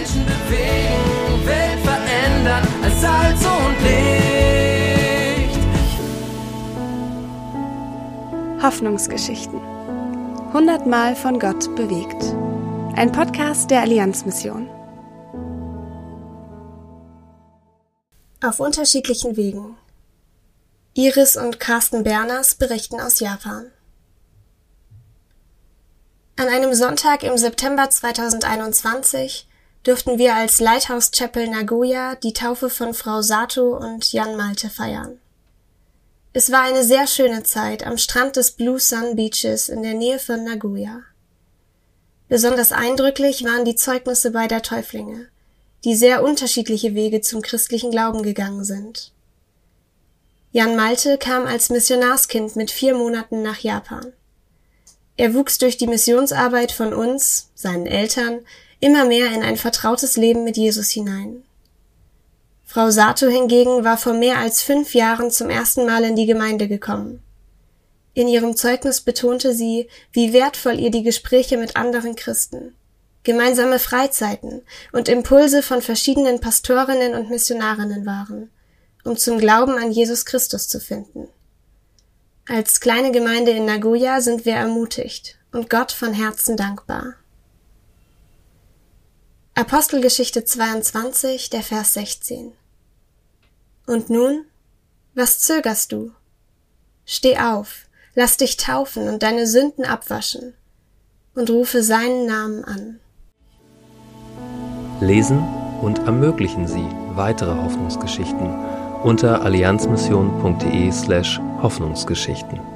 Menschen bewegen, Welt verändern als Salz und Licht. Hoffnungsgeschichten. Hundertmal von Gott bewegt. Ein Podcast der Allianzmission. Auf unterschiedlichen Wegen. Iris und Carsten Berners berichten aus Japan. An einem Sonntag im September 2021 durften wir als Lighthouse Chapel Nagoya die Taufe von Frau Sato und Jan Malte feiern. Es war eine sehr schöne Zeit am Strand des Blue Sun Beaches in der Nähe von Nagoya. Besonders eindrücklich waren die Zeugnisse beider Täuflinge, die sehr unterschiedliche Wege zum christlichen Glauben gegangen sind. Jan Malte kam als Missionarskind mit vier Monaten nach Japan. Er wuchs durch die Missionsarbeit von uns, seinen Eltern, immer mehr in ein vertrautes Leben mit Jesus hinein. Frau Sato hingegen war vor mehr als fünf Jahren zum ersten Mal in die Gemeinde gekommen. In ihrem Zeugnis betonte sie, wie wertvoll ihr die Gespräche mit anderen Christen, gemeinsame Freizeiten und Impulse von verschiedenen Pastorinnen und Missionarinnen waren, um zum Glauben an Jesus Christus zu finden. Als kleine Gemeinde in Nagoya sind wir ermutigt und Gott von Herzen dankbar. Apostelgeschichte 22, der Vers 16. Und nun? Was zögerst du? Steh auf, lass dich taufen und deine Sünden abwaschen und rufe seinen Namen an. Lesen und ermöglichen Sie weitere Hoffnungsgeschichten unter allianzmission.de slash Hoffnungsgeschichten.